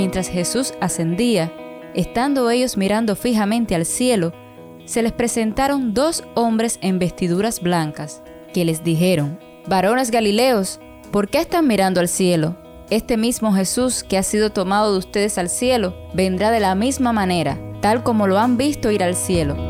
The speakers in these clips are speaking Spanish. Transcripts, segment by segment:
Mientras Jesús ascendía, estando ellos mirando fijamente al cielo, se les presentaron dos hombres en vestiduras blancas, que les dijeron, Varones Galileos, ¿por qué están mirando al cielo? Este mismo Jesús que ha sido tomado de ustedes al cielo, vendrá de la misma manera, tal como lo han visto ir al cielo.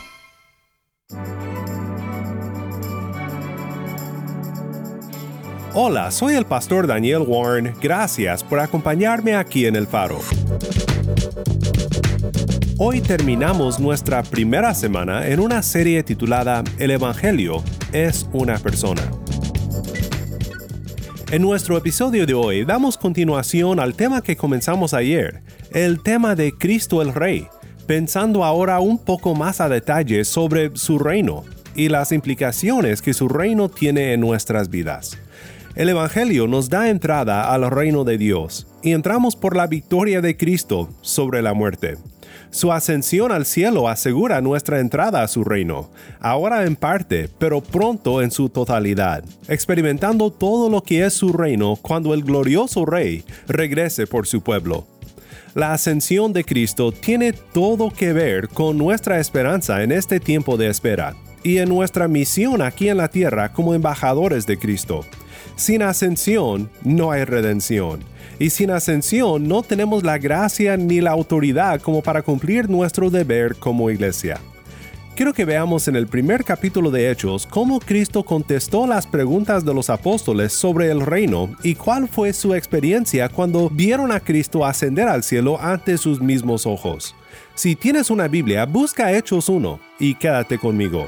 Hola, soy el pastor Daniel Warren. Gracias por acompañarme aquí en El Faro. Hoy terminamos nuestra primera semana en una serie titulada El Evangelio es una persona. En nuestro episodio de hoy damos continuación al tema que comenzamos ayer, el tema de Cristo el Rey, pensando ahora un poco más a detalle sobre su reino y las implicaciones que su reino tiene en nuestras vidas. El Evangelio nos da entrada al reino de Dios y entramos por la victoria de Cristo sobre la muerte. Su ascensión al cielo asegura nuestra entrada a su reino, ahora en parte, pero pronto en su totalidad, experimentando todo lo que es su reino cuando el glorioso Rey regrese por su pueblo. La ascensión de Cristo tiene todo que ver con nuestra esperanza en este tiempo de espera y en nuestra misión aquí en la tierra como embajadores de Cristo. Sin ascensión no hay redención. Y sin ascensión no tenemos la gracia ni la autoridad como para cumplir nuestro deber como iglesia. Quiero que veamos en el primer capítulo de Hechos cómo Cristo contestó las preguntas de los apóstoles sobre el reino y cuál fue su experiencia cuando vieron a Cristo ascender al cielo ante sus mismos ojos. Si tienes una Biblia, busca Hechos 1 y quédate conmigo.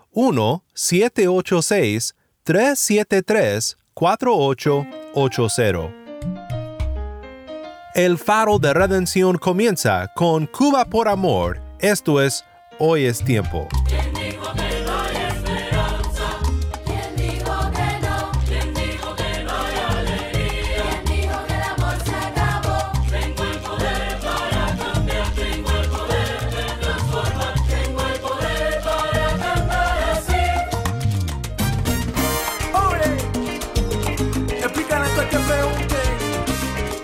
1-786-373-4880. El faro de redención comienza con Cuba por amor. Esto es Hoy es tiempo.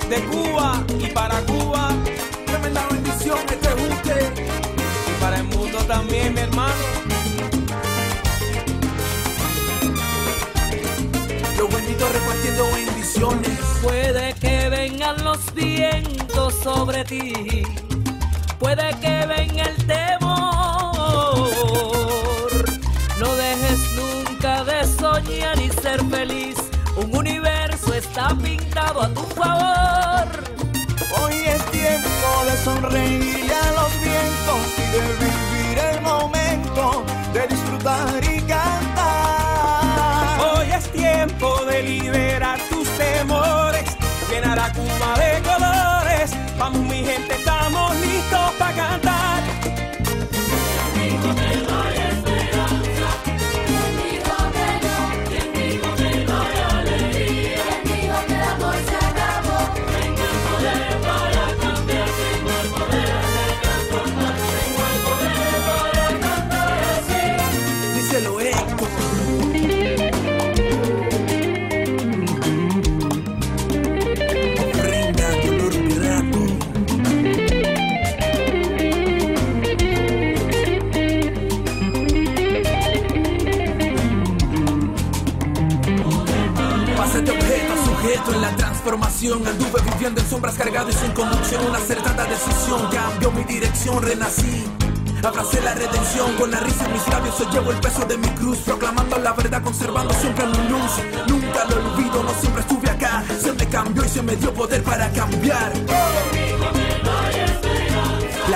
De Cuba y para Cuba. Tremenda bendición este junte y para el mundo también, mi hermano. Los benditos repartiendo bendiciones. Puede que vengan los vientos sobre ti, puede que venga el temor. Está pintado a tu favor. Hoy es tiempo de sonreír a los vientos y de vivir el momento, de disfrutar y cantar. Hoy es tiempo de liberar tus temores, llenar a Cuba de colores. Vamos mi gente, estamos listos para cantar.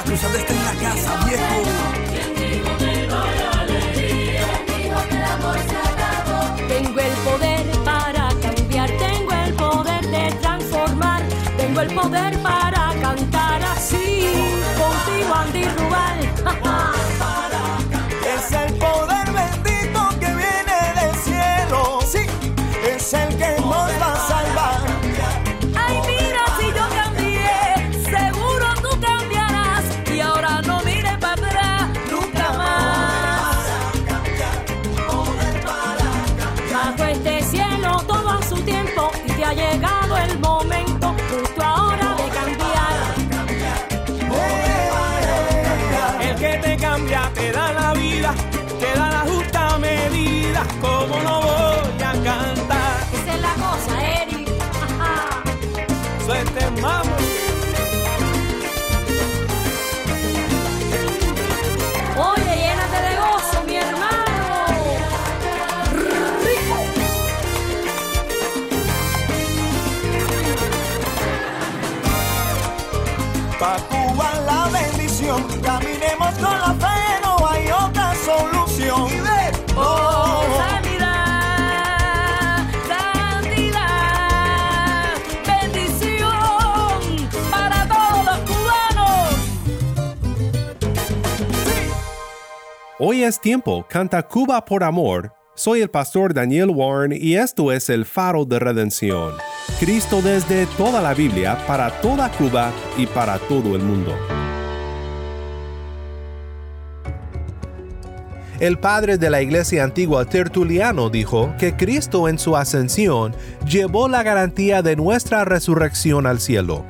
La cruzada está en la casa, viejo. Hoy es tiempo, canta Cuba por amor. Soy el pastor Daniel Warren y esto es el faro de redención. Cristo desde toda la Biblia, para toda Cuba y para todo el mundo. El padre de la iglesia antigua Tertuliano dijo que Cristo en su ascensión llevó la garantía de nuestra resurrección al cielo.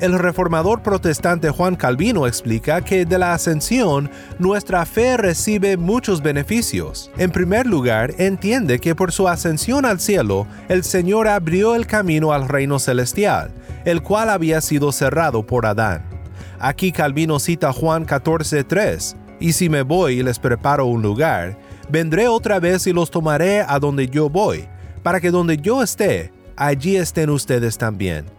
El reformador protestante Juan Calvino explica que de la ascensión nuestra fe recibe muchos beneficios. En primer lugar, entiende que por su ascensión al cielo, el Señor abrió el camino al reino celestial, el cual había sido cerrado por Adán. Aquí Calvino cita Juan 14:3, y si me voy y les preparo un lugar, vendré otra vez y los tomaré a donde yo voy, para que donde yo esté, allí estén ustedes también.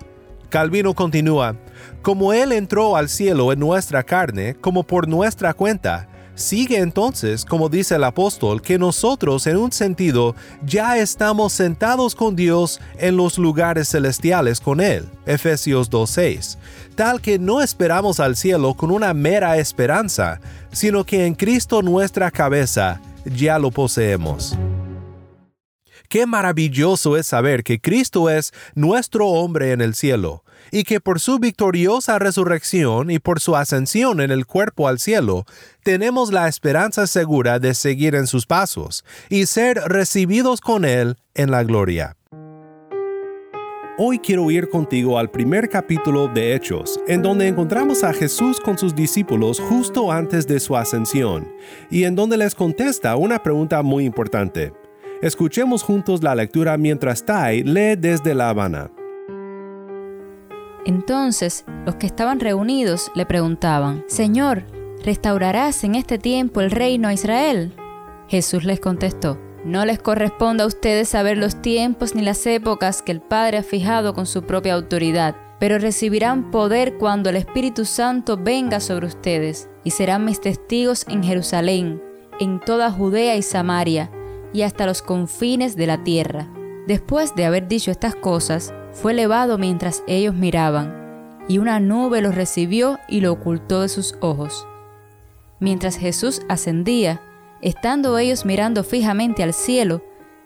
Calvino continúa, como Él entró al cielo en nuestra carne, como por nuestra cuenta, sigue entonces, como dice el apóstol, que nosotros en un sentido ya estamos sentados con Dios en los lugares celestiales con Él. Efesios 2.6. Tal que no esperamos al cielo con una mera esperanza, sino que en Cristo nuestra cabeza ya lo poseemos. Qué maravilloso es saber que Cristo es nuestro hombre en el cielo, y que por su victoriosa resurrección y por su ascensión en el cuerpo al cielo, tenemos la esperanza segura de seguir en sus pasos y ser recibidos con Él en la gloria. Hoy quiero ir contigo al primer capítulo de Hechos, en donde encontramos a Jesús con sus discípulos justo antes de su ascensión, y en donde les contesta una pregunta muy importante. Escuchemos juntos la lectura mientras Tai lee desde La Habana. Entonces los que estaban reunidos le preguntaban, Señor, ¿restaurarás en este tiempo el reino a Israel? Jesús les contestó, No les corresponde a ustedes saber los tiempos ni las épocas que el Padre ha fijado con su propia autoridad, pero recibirán poder cuando el Espíritu Santo venga sobre ustedes, y serán mis testigos en Jerusalén, en toda Judea y Samaria, y hasta los confines de la tierra. Después de haber dicho estas cosas, fue elevado mientras ellos miraban, y una nube los recibió y lo ocultó de sus ojos. Mientras Jesús ascendía, estando ellos mirando fijamente al cielo,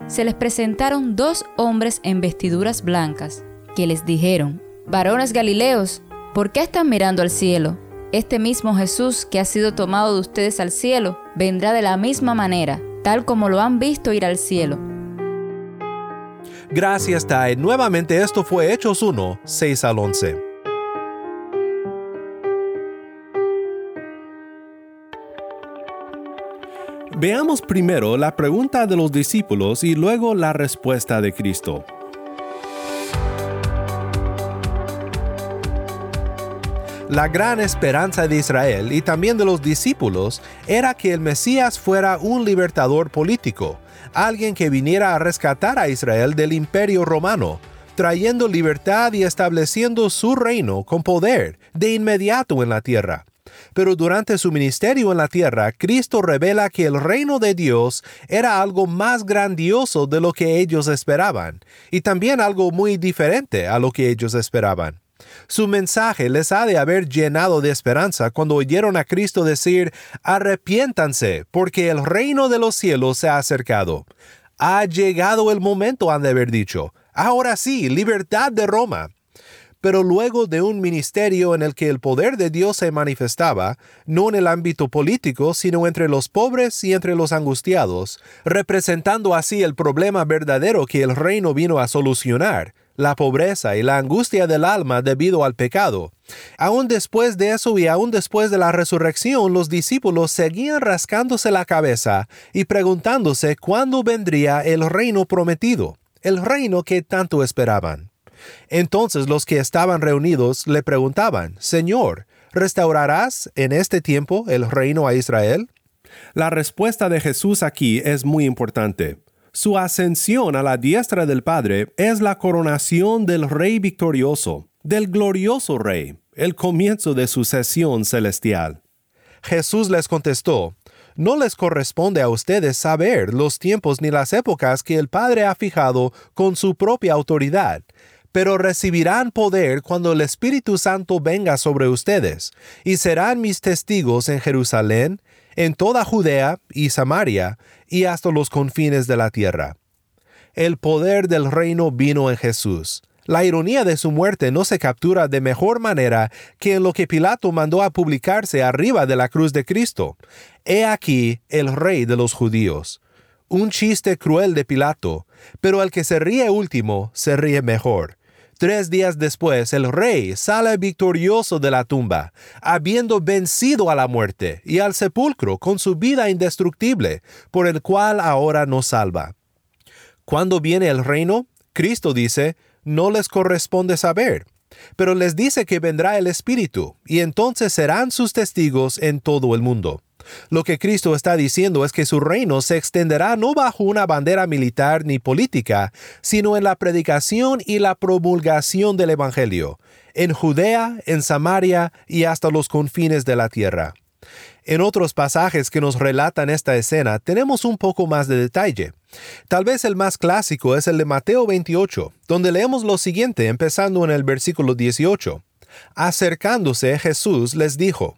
se les presentaron dos hombres en vestiduras blancas, que les dijeron, Varones Galileos, ¿por qué están mirando al cielo? Este mismo Jesús que ha sido tomado de ustedes al cielo, vendrá de la misma manera, tal como lo han visto ir al cielo. Gracias, Tai. Nuevamente esto fue Hechos 1, 6 al 11. Veamos primero la pregunta de los discípulos y luego la respuesta de Cristo. La gran esperanza de Israel y también de los discípulos era que el Mesías fuera un libertador político, alguien que viniera a rescatar a Israel del imperio romano, trayendo libertad y estableciendo su reino con poder de inmediato en la tierra. Pero durante su ministerio en la tierra, Cristo revela que el reino de Dios era algo más grandioso de lo que ellos esperaban, y también algo muy diferente a lo que ellos esperaban. Su mensaje les ha de haber llenado de esperanza cuando oyeron a Cristo decir, arrepiéntanse, porque el reino de los cielos se ha acercado. Ha llegado el momento, han de haber dicho. Ahora sí, libertad de Roma. Pero luego de un ministerio en el que el poder de Dios se manifestaba, no en el ámbito político, sino entre los pobres y entre los angustiados, representando así el problema verdadero que el reino vino a solucionar, la pobreza y la angustia del alma debido al pecado. Aún después de eso y aún después de la resurrección, los discípulos seguían rascándose la cabeza y preguntándose cuándo vendría el reino prometido, el reino que tanto esperaban. Entonces los que estaban reunidos le preguntaban, Señor, ¿restaurarás en este tiempo el reino a Israel? La respuesta de Jesús aquí es muy importante. Su ascensión a la diestra del Padre es la coronación del Rey victorioso, del glorioso Rey, el comienzo de su sesión celestial. Jesús les contestó, No les corresponde a ustedes saber los tiempos ni las épocas que el Padre ha fijado con su propia autoridad, pero recibirán poder cuando el Espíritu Santo venga sobre ustedes, y serán mis testigos en Jerusalén, en toda Judea y Samaria, y hasta los confines de la tierra. El poder del reino vino en Jesús. La ironía de su muerte no se captura de mejor manera que en lo que Pilato mandó a publicarse arriba de la cruz de Cristo. He aquí el rey de los judíos. Un chiste cruel de Pilato, pero el que se ríe último se ríe mejor. Tres días después, el rey sale victorioso de la tumba, habiendo vencido a la muerte y al sepulcro con su vida indestructible, por el cual ahora nos salva. Cuando viene el reino, Cristo dice, no les corresponde saber, pero les dice que vendrá el Espíritu, y entonces serán sus testigos en todo el mundo. Lo que Cristo está diciendo es que su reino se extenderá no bajo una bandera militar ni política, sino en la predicación y la promulgación del Evangelio, en Judea, en Samaria y hasta los confines de la tierra. En otros pasajes que nos relatan esta escena tenemos un poco más de detalle. Tal vez el más clásico es el de Mateo 28, donde leemos lo siguiente empezando en el versículo 18. Acercándose Jesús les dijo,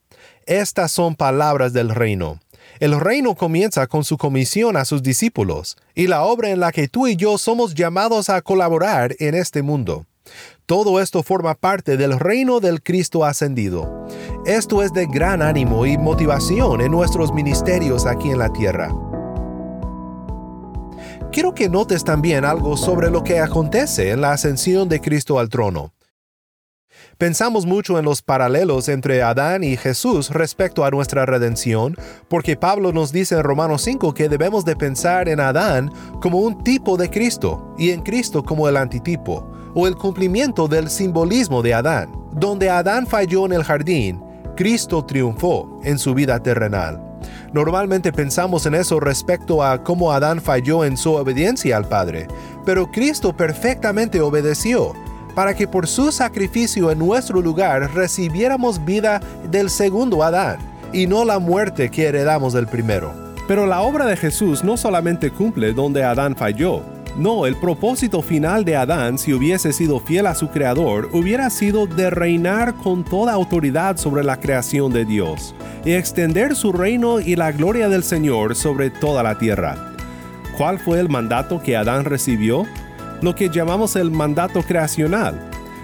Estas son palabras del reino. El reino comienza con su comisión a sus discípulos y la obra en la que tú y yo somos llamados a colaborar en este mundo. Todo esto forma parte del reino del Cristo ascendido. Esto es de gran ánimo y motivación en nuestros ministerios aquí en la tierra. Quiero que notes también algo sobre lo que acontece en la ascensión de Cristo al trono. Pensamos mucho en los paralelos entre Adán y Jesús respecto a nuestra redención, porque Pablo nos dice en Romanos 5 que debemos de pensar en Adán como un tipo de Cristo y en Cristo como el antitipo, o el cumplimiento del simbolismo de Adán. Donde Adán falló en el jardín, Cristo triunfó en su vida terrenal. Normalmente pensamos en eso respecto a cómo Adán falló en su obediencia al Padre, pero Cristo perfectamente obedeció para que por su sacrificio en nuestro lugar recibiéramos vida del segundo Adán, y no la muerte que heredamos del primero. Pero la obra de Jesús no solamente cumple donde Adán falló, no, el propósito final de Adán, si hubiese sido fiel a su Creador, hubiera sido de reinar con toda autoridad sobre la creación de Dios y extender su reino y la gloria del Señor sobre toda la tierra. ¿Cuál fue el mandato que Adán recibió? Lo que llamamos el mandato creacional.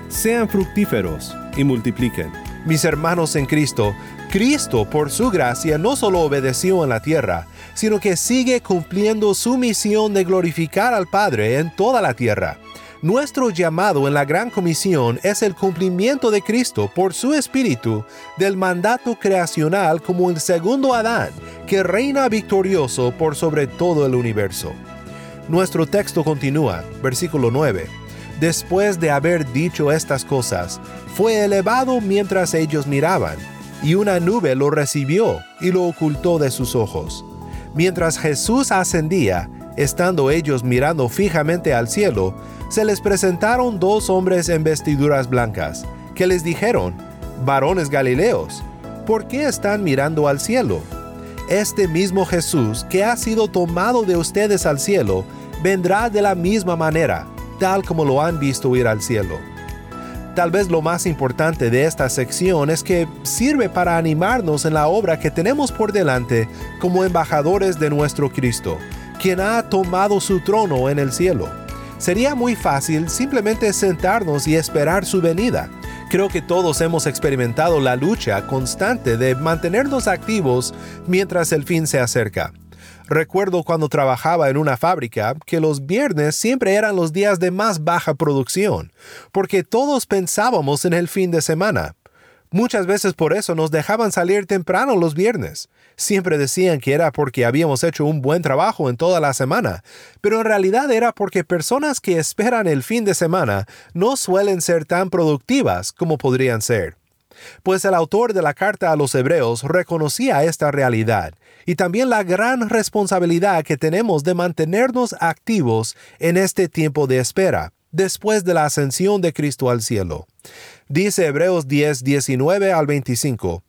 Sean fructíferos y multipliquen. Mis hermanos en Cristo, Cristo por su gracia no solo obedeció en la tierra, sino que sigue cumpliendo su misión de glorificar al Padre en toda la tierra. Nuestro llamado en la Gran Comisión es el cumplimiento de Cristo por su Espíritu del mandato creacional como el segundo Adán, que reina victorioso por sobre todo el universo. Nuestro texto continúa, versículo 9. Después de haber dicho estas cosas, fue elevado mientras ellos miraban, y una nube lo recibió y lo ocultó de sus ojos. Mientras Jesús ascendía, estando ellos mirando fijamente al cielo, se les presentaron dos hombres en vestiduras blancas, que les dijeron, varones Galileos, ¿por qué están mirando al cielo? Este mismo Jesús que ha sido tomado de ustedes al cielo, vendrá de la misma manera, tal como lo han visto ir al cielo. Tal vez lo más importante de esta sección es que sirve para animarnos en la obra que tenemos por delante como embajadores de nuestro Cristo, quien ha tomado su trono en el cielo sería muy fácil simplemente sentarnos y esperar su venida. Creo que todos hemos experimentado la lucha constante de mantenernos activos mientras el fin se acerca. Recuerdo cuando trabajaba en una fábrica que los viernes siempre eran los días de más baja producción, porque todos pensábamos en el fin de semana. Muchas veces por eso nos dejaban salir temprano los viernes. Siempre decían que era porque habíamos hecho un buen trabajo en toda la semana, pero en realidad era porque personas que esperan el fin de semana no suelen ser tan productivas como podrían ser. Pues el autor de la carta a los hebreos reconocía esta realidad y también la gran responsabilidad que tenemos de mantenernos activos en este tiempo de espera, después de la ascensión de Cristo al cielo. Dice Hebreos 10, 19 al 25.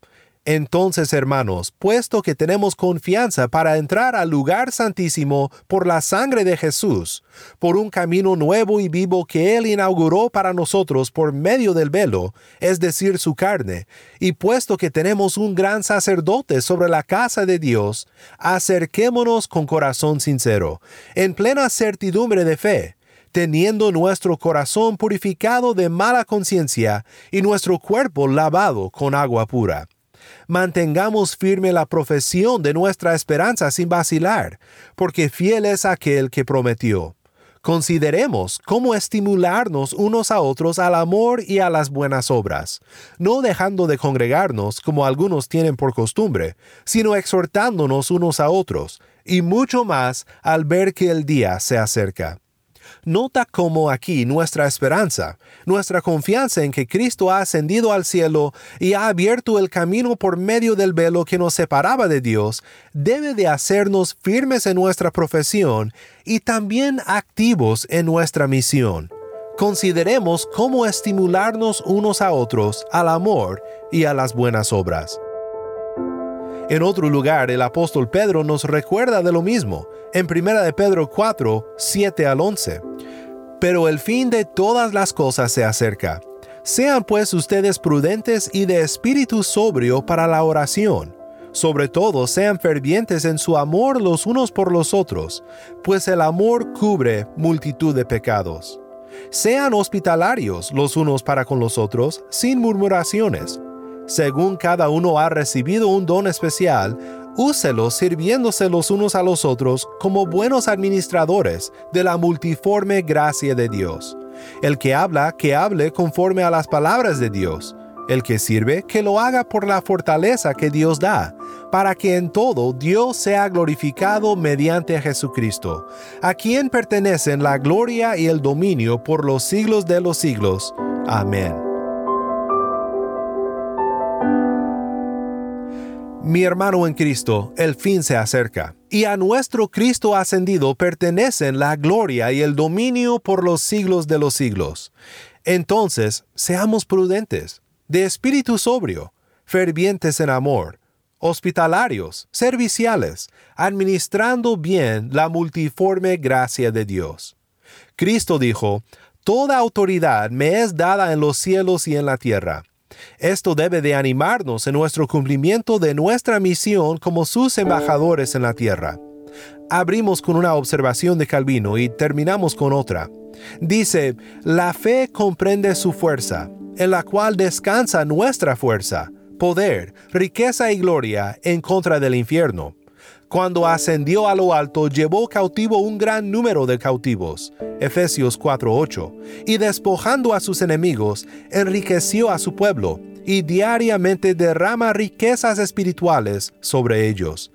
Entonces, hermanos, puesto que tenemos confianza para entrar al lugar santísimo por la sangre de Jesús, por un camino nuevo y vivo que Él inauguró para nosotros por medio del velo, es decir, su carne, y puesto que tenemos un gran sacerdote sobre la casa de Dios, acerquémonos con corazón sincero, en plena certidumbre de fe, teniendo nuestro corazón purificado de mala conciencia y nuestro cuerpo lavado con agua pura. Mantengamos firme la profesión de nuestra esperanza sin vacilar, porque fiel es aquel que prometió. Consideremos cómo estimularnos unos a otros al amor y a las buenas obras, no dejando de congregarnos como algunos tienen por costumbre, sino exhortándonos unos a otros, y mucho más al ver que el día se acerca. Nota cómo aquí nuestra esperanza, nuestra confianza en que Cristo ha ascendido al cielo y ha abierto el camino por medio del velo que nos separaba de Dios, debe de hacernos firmes en nuestra profesión y también activos en nuestra misión. Consideremos cómo estimularnos unos a otros al amor y a las buenas obras. En otro lugar, el apóstol Pedro nos recuerda de lo mismo, en 1 de Pedro 4, 7 al 11. Pero el fin de todas las cosas se acerca. Sean pues ustedes prudentes y de espíritu sobrio para la oración. Sobre todo sean fervientes en su amor los unos por los otros, pues el amor cubre multitud de pecados. Sean hospitalarios los unos para con los otros, sin murmuraciones según cada uno ha recibido un don especial, úselos sirviéndose los unos a los otros como buenos administradores de la multiforme gracia de Dios. El que habla, que hable conforme a las palabras de Dios. El que sirve, que lo haga por la fortaleza que Dios da, para que en todo Dios sea glorificado mediante Jesucristo, a quien pertenecen la gloria y el dominio por los siglos de los siglos. Amén. Mi hermano en Cristo, el fin se acerca, y a nuestro Cristo ascendido pertenecen la gloria y el dominio por los siglos de los siglos. Entonces, seamos prudentes, de espíritu sobrio, fervientes en amor, hospitalarios, serviciales, administrando bien la multiforme gracia de Dios. Cristo dijo, Toda autoridad me es dada en los cielos y en la tierra. Esto debe de animarnos en nuestro cumplimiento de nuestra misión como sus embajadores en la tierra. Abrimos con una observación de Calvino y terminamos con otra. Dice, la fe comprende su fuerza, en la cual descansa nuestra fuerza, poder, riqueza y gloria en contra del infierno. Cuando ascendió a lo alto, llevó cautivo un gran número de cautivos. Efesios 4:8. Y despojando a sus enemigos, enriqueció a su pueblo, y diariamente derrama riquezas espirituales sobre ellos.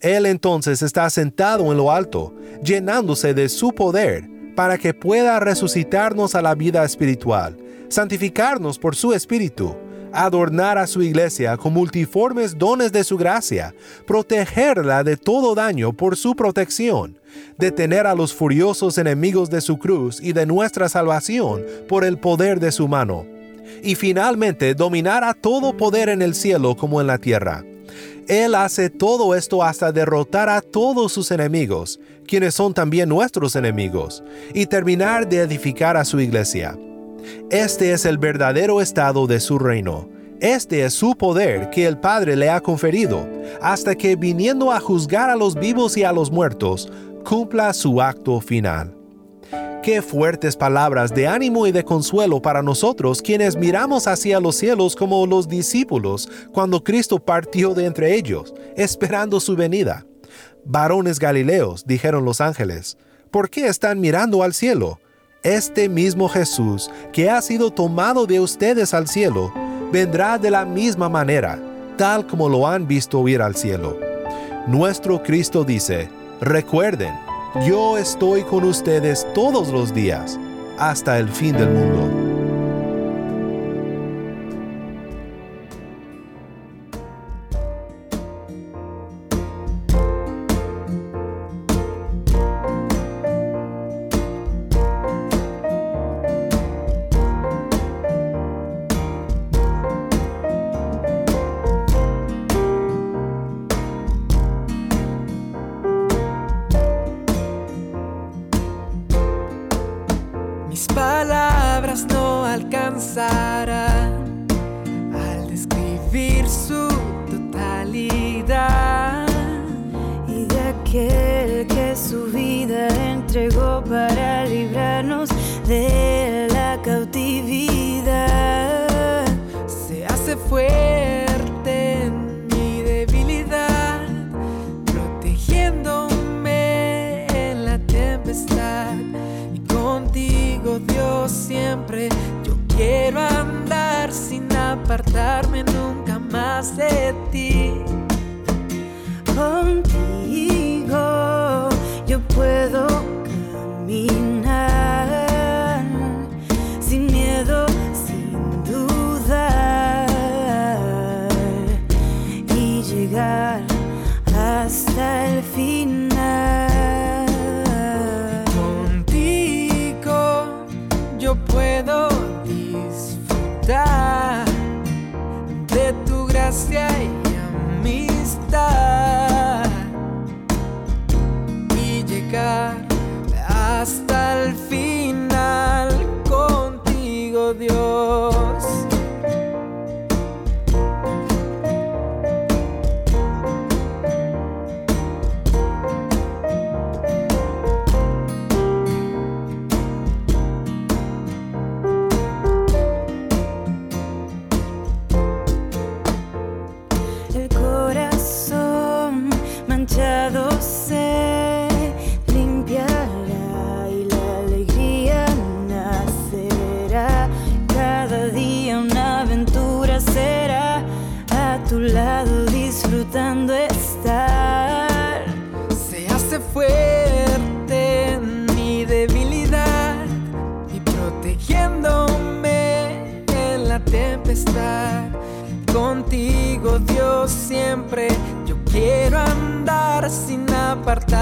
Él entonces está sentado en lo alto, llenándose de su poder, para que pueda resucitarnos a la vida espiritual, santificarnos por su espíritu, adornar a su iglesia con multiformes dones de su gracia, protegerla de todo daño por su protección, detener a los furiosos enemigos de su cruz y de nuestra salvación por el poder de su mano, y finalmente dominar a todo poder en el cielo como en la tierra. Él hace todo esto hasta derrotar a todos sus enemigos, quienes son también nuestros enemigos, y terminar de edificar a su iglesia. Este es el verdadero estado de su reino. Este es su poder que el Padre le ha conferido, hasta que viniendo a juzgar a los vivos y a los muertos, cumpla su acto final. Qué fuertes palabras de ánimo y de consuelo para nosotros quienes miramos hacia los cielos como los discípulos cuando Cristo partió de entre ellos, esperando su venida. Varones Galileos, dijeron los ángeles, ¿por qué están mirando al cielo? Este mismo Jesús, que ha sido tomado de ustedes al cielo, vendrá de la misma manera, tal como lo han visto ir al cielo. Nuestro Cristo dice, recuerden, yo estoy con ustedes todos los días, hasta el fin del mundo. Sin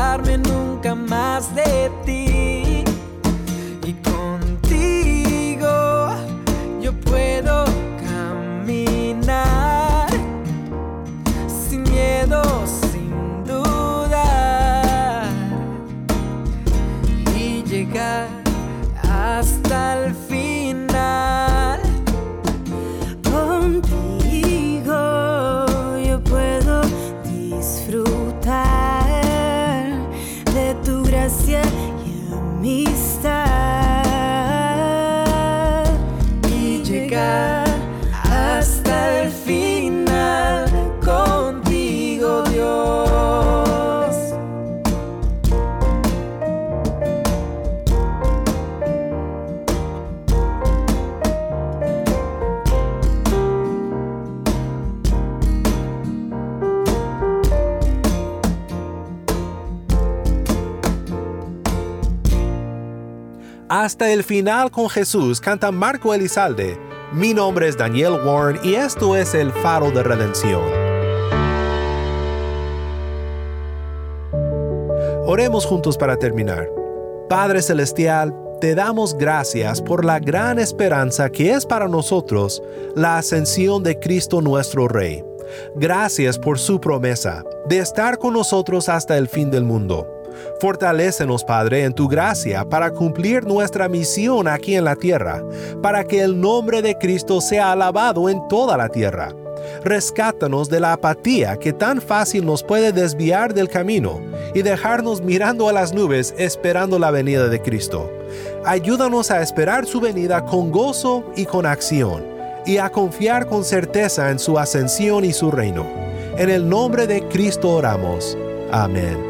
Hasta el final con Jesús canta Marco Elizalde. Mi nombre es Daniel Warren y esto es el faro de redención. Oremos juntos para terminar. Padre Celestial, te damos gracias por la gran esperanza que es para nosotros la ascensión de Cristo nuestro Rey. Gracias por su promesa de estar con nosotros hasta el fin del mundo. Fortalécenos, Padre, en tu gracia para cumplir nuestra misión aquí en la tierra, para que el nombre de Cristo sea alabado en toda la tierra. Rescátanos de la apatía que tan fácil nos puede desviar del camino y dejarnos mirando a las nubes esperando la venida de Cristo. Ayúdanos a esperar su venida con gozo y con acción, y a confiar con certeza en su ascensión y su reino. En el nombre de Cristo oramos. Amén.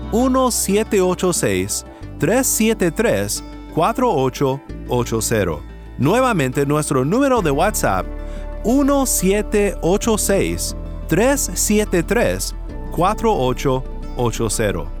1786-373-4880. Nuevamente nuestro número de WhatsApp 1786-373-4880.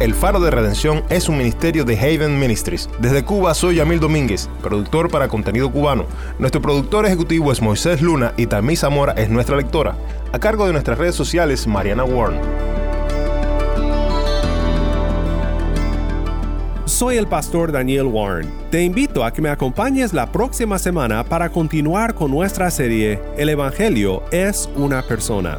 El Faro de Redención es un ministerio de Haven Ministries. Desde Cuba soy Yamil Domínguez, productor para contenido cubano. Nuestro productor ejecutivo es Moisés Luna y Tammy Zamora es nuestra lectora. A cargo de nuestras redes sociales, Mariana Warren. Soy el pastor Daniel Warren. Te invito a que me acompañes la próxima semana para continuar con nuestra serie El Evangelio es una persona